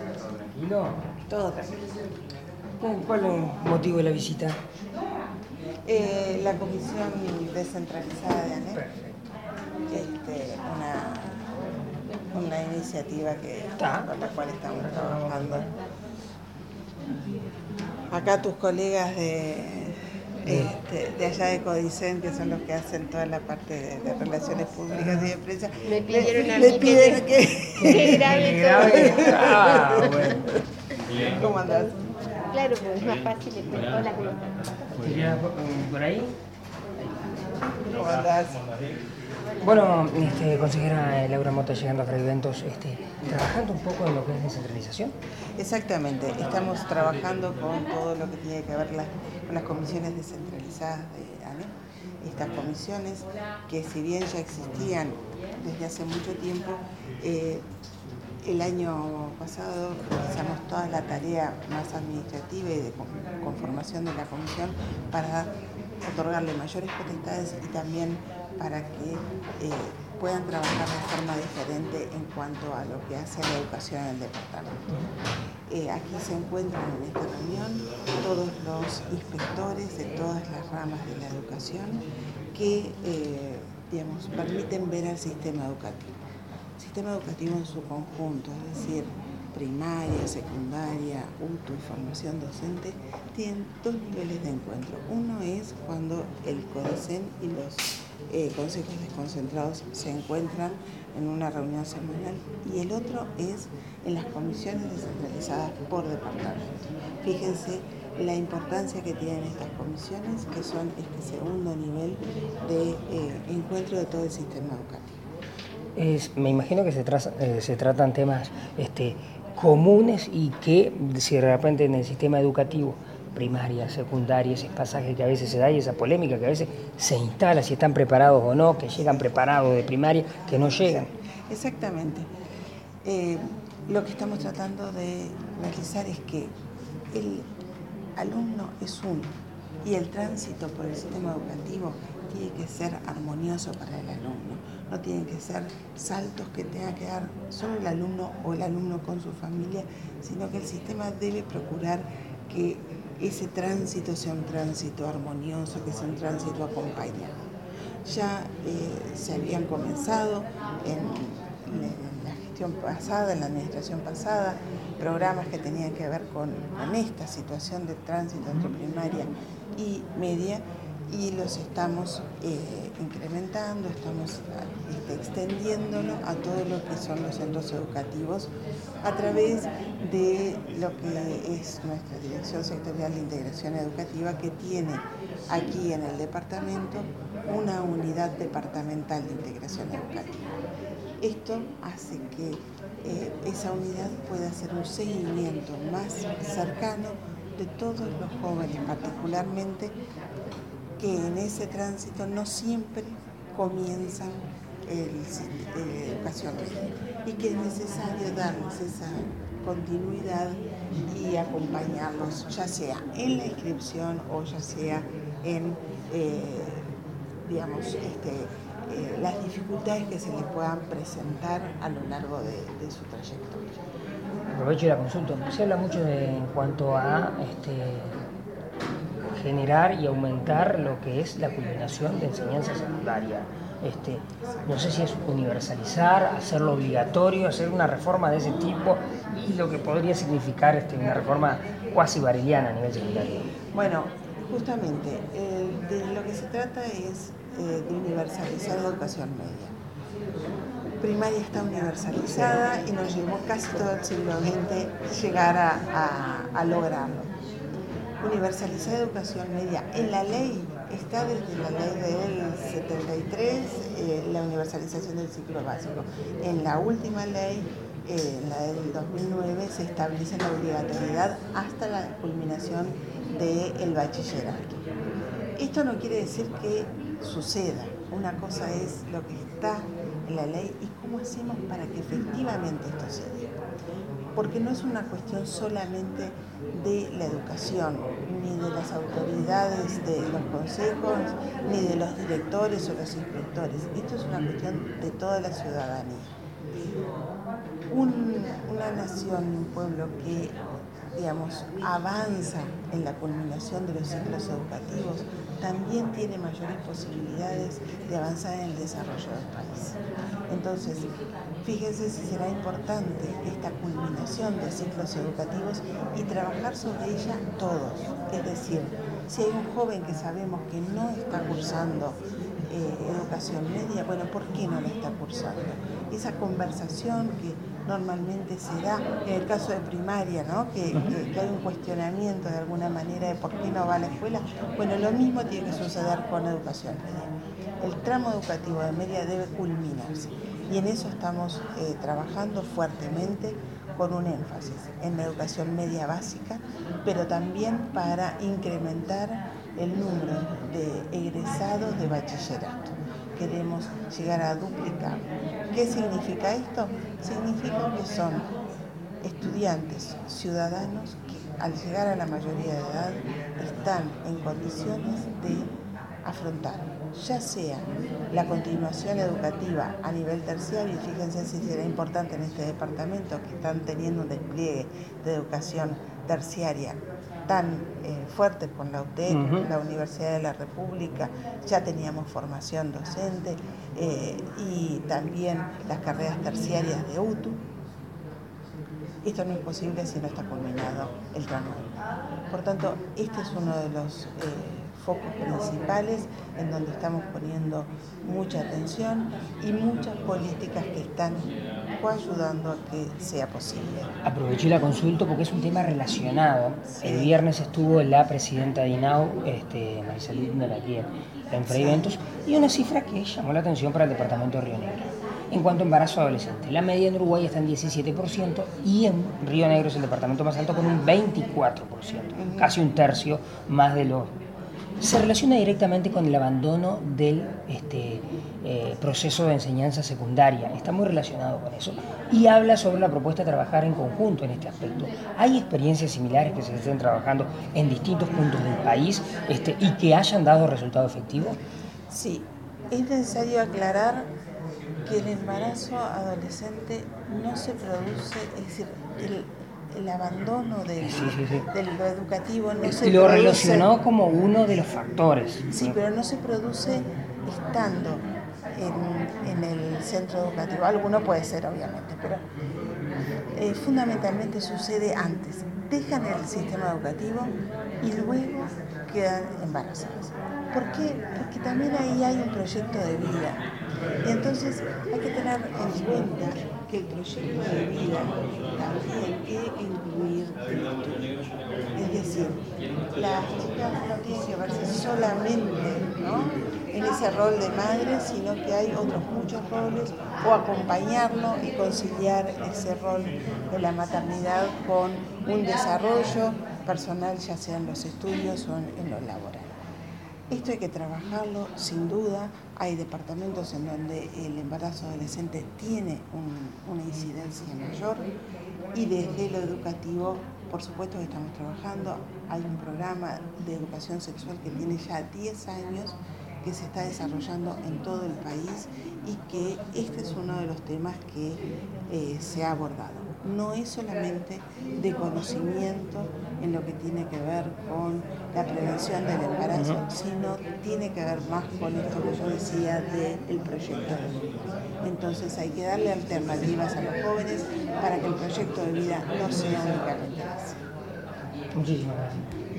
¿Todo tranquilo? Todo tranquilo. ¿Cuál es el motivo de la visita? Eh, la comisión descentralizada de ANEP, este, una, una iniciativa que, Está. con la cual estamos trabajando. Acá tus colegas de, este, de allá de Codicen, que son los que hacen toda la parte de, de relaciones públicas y de prensa, Me pidieron le- a mí piden que- que... que grabe Que todo. Ah, bueno. ¿Cómo andás? Claro, pues es más fácil. Hola, ¿cómo estás? ¿Te quedas por- por ahí? ¿Cómo andás? Bueno, este, consejera Laura Mota llegando a Eventos, este, trabajando un poco en lo que es descentralización. Exactamente, estamos trabajando con todo lo que tiene que ver con las comisiones descentralizadas de ANE. Estas comisiones que si bien ya existían desde hace mucho tiempo, eh, el año pasado realizamos toda la tarea más administrativa y de con- conformación de la comisión para otorgarle mayores potestades y también para que eh, puedan trabajar de forma diferente en cuanto a lo que hace la educación en el departamento. Eh, aquí se encuentran en esta reunión todos los inspectores de todas las ramas de la educación que eh, digamos, permiten ver al sistema educativo. El sistema educativo en su conjunto, es decir, primaria, secundaria, UTU y formación docente, tienen dos niveles de encuentro. Uno es cuando el CODECEN y los eh, consejos desconcentrados se encuentran en una reunión semanal y el otro es en las comisiones descentralizadas por departamento. Fíjense la importancia que tienen estas comisiones, que son este segundo nivel de eh, encuentro de todo el sistema educativo. Me imagino que se, eh, se tratan temas este, comunes y que si de repente en el sistema educativo, primaria, secundaria, ese pasaje que a veces se da y esa polémica que a veces se instala, si están preparados o no, que llegan preparados de primaria, que no llegan. Exactamente. Eh, lo que estamos tratando de realizar es que el alumno es uno y el tránsito por el sistema educativo tiene que ser armonioso para el alumno. No tienen que ser saltos que tenga que dar solo el alumno o el alumno con su familia, sino que el sistema debe procurar que ese tránsito sea un tránsito armonioso, que sea un tránsito acompañado. Ya eh, se habían comenzado en, la gestión pasada, en la administración pasada, programas que tenían que ver con esta situación de tránsito entre primaria y media y los estamos eh, incrementando, estamos este, extendiéndolo a todo lo que son los centros educativos a través de lo que es nuestra Dirección Sectorial de Integración Educativa que tiene aquí en el departamento una unidad departamental de integración educativa. Esto hace que eh, esa unidad pueda hacer un seguimiento más cercano de todos los jóvenes, particularmente que en ese tránsito no siempre comienzan el, si- eh, educación y que es necesario darles esa continuidad y acompañarlos, ya sea en la inscripción o ya sea en, eh, digamos, este, eh, las dificultades que se les puedan presentar a lo largo de, de su trayectoria. Aprovecho la consulta. Se habla mucho de, en cuanto a este, generar y aumentar lo que es la culminación de enseñanza secundaria. Este, no sé si es universalizar, hacerlo obligatorio, hacer una reforma de ese tipo y lo que podría significar este, una reforma cuasi bareliana a nivel secundario. Bueno, justamente, eh, de lo que se trata es eh, de universalizar la educación media. Primaria está universalizada y nos llevó casi todo el siglo XX llegar a, lograrlo. Universalizar educación media en la ley está desde la ley del 73, eh, la universalización del ciclo básico. En la última ley, eh, la del 2009, se establece la obligatoriedad hasta la culminación del bachillerato. Esto no quiere decir que suceda. Una cosa es lo que está en la ley y cómo hacemos para que efectivamente esto se dé. Porque no es una cuestión solamente de la educación, ni de las autoridades de los consejos, ni de los directores o los inspectores. Esto es una cuestión de toda la ciudadanía. Un- una nación, un pueblo que digamos, avanza en la culminación de los ciclos educativos, también tiene mayores posibilidades de avanzar en el desarrollo del país. Entonces, fíjense si será importante esta culminación de ciclos educativos y trabajar sobre ella todos. Es decir, si hay un joven que sabemos que no está cursando eh, educación media, bueno, ¿por qué no la está cursando? Esa conversación que normalmente se da en el caso de primaria, ¿no? que, hay un cuestionamiento de alguna manera de por qué no va a la escuela. Bueno, lo mismo tiene que suceder con educación media. El tramo educativo de media debe culminarse y en eso estamos eh, trabajando fuertemente con un énfasis en la educación media básica, pero también para incrementar el número de egresados de bachillerato. Queremos llegar a duplicar. ¿Qué significa esto? Significa que son estudiantes, ciudadanos que al llegar a la mayoría de edad están en condiciones de afrontar ya sea la continuación educativa a nivel terciario, y fíjense si será importante en este departamento que están teniendo un despliegue de educación terciaria tan eh, fuerte con la UTEC, la Universidad de la República, ya teníamos formación docente eh, y también las carreras terciarias de UTU. Esto no es posible si no está culminado el tramo. Por tanto, este es uno de los eh, focos principales en donde estamos poniendo mucha atención y muchas políticas que están ayudando a que sea posible. Aproveché la consulta porque es un tema relacionado. El viernes estuvo la presidenta de INAU, este, Marisa Lindner, aquí en, Fray Eventos, y una cifra que llamó la atención para el departamento de Río Negro. En cuanto a embarazo adolescente, la media en Uruguay está en 17% y en Río Negro es el departamento más alto con un 24%, casi un tercio más de los se relaciona directamente con el abandono del este, eh, proceso de enseñanza secundaria. Está muy relacionado con eso. Y habla sobre la propuesta de trabajar en conjunto en este aspecto. ¿Hay experiencias similares que se estén trabajando en distintos puntos del país este, y que hayan dado resultado efectivo? Sí, es necesario aclarar que el embarazo adolescente no se produce, es decir, el, el abandono de, lo educativo no se lo relacionó como uno de los factores. Sí, pero no se produce estando en, el centro educativo. Alguno puede ser, obviamente, pero eh, fundamentalmente sucede antes. Dejan el sistema educativo y luego quedan embarazadas. ¿Por qué? Porque también ahí hay un proyecto de vida. Y entonces hay que tener en cuenta que el proyecto de vida también tiene que incluir Es decir, las chicas no tienen que verse solamente en ese rol de madre, sino que hay otros muchos roles, o acompañarlo y conciliar ese rol de la maternidad con un desarrollo personal, ya sea en los estudios o en lo laboral. Esto hay que trabajarlo sin duda. Hay departamentos en donde el embarazo adolescente tiene una incidencia mayor y desde lo educativo, por supuesto que estamos trabajando. Hay un programa de educación sexual que tiene ya 10 años que se está desarrollando en todo el país y que este es uno de los temas que eh, se ha abordado no es solamente de conocimiento en lo que tiene que ver con la prevención del embarazo, sino tiene que ver más con esto que yo decía del proyecto de vida. Entonces hay que darle alternativas a los jóvenes para que el proyecto de vida no sea únicamente así. Muchísimas gracias.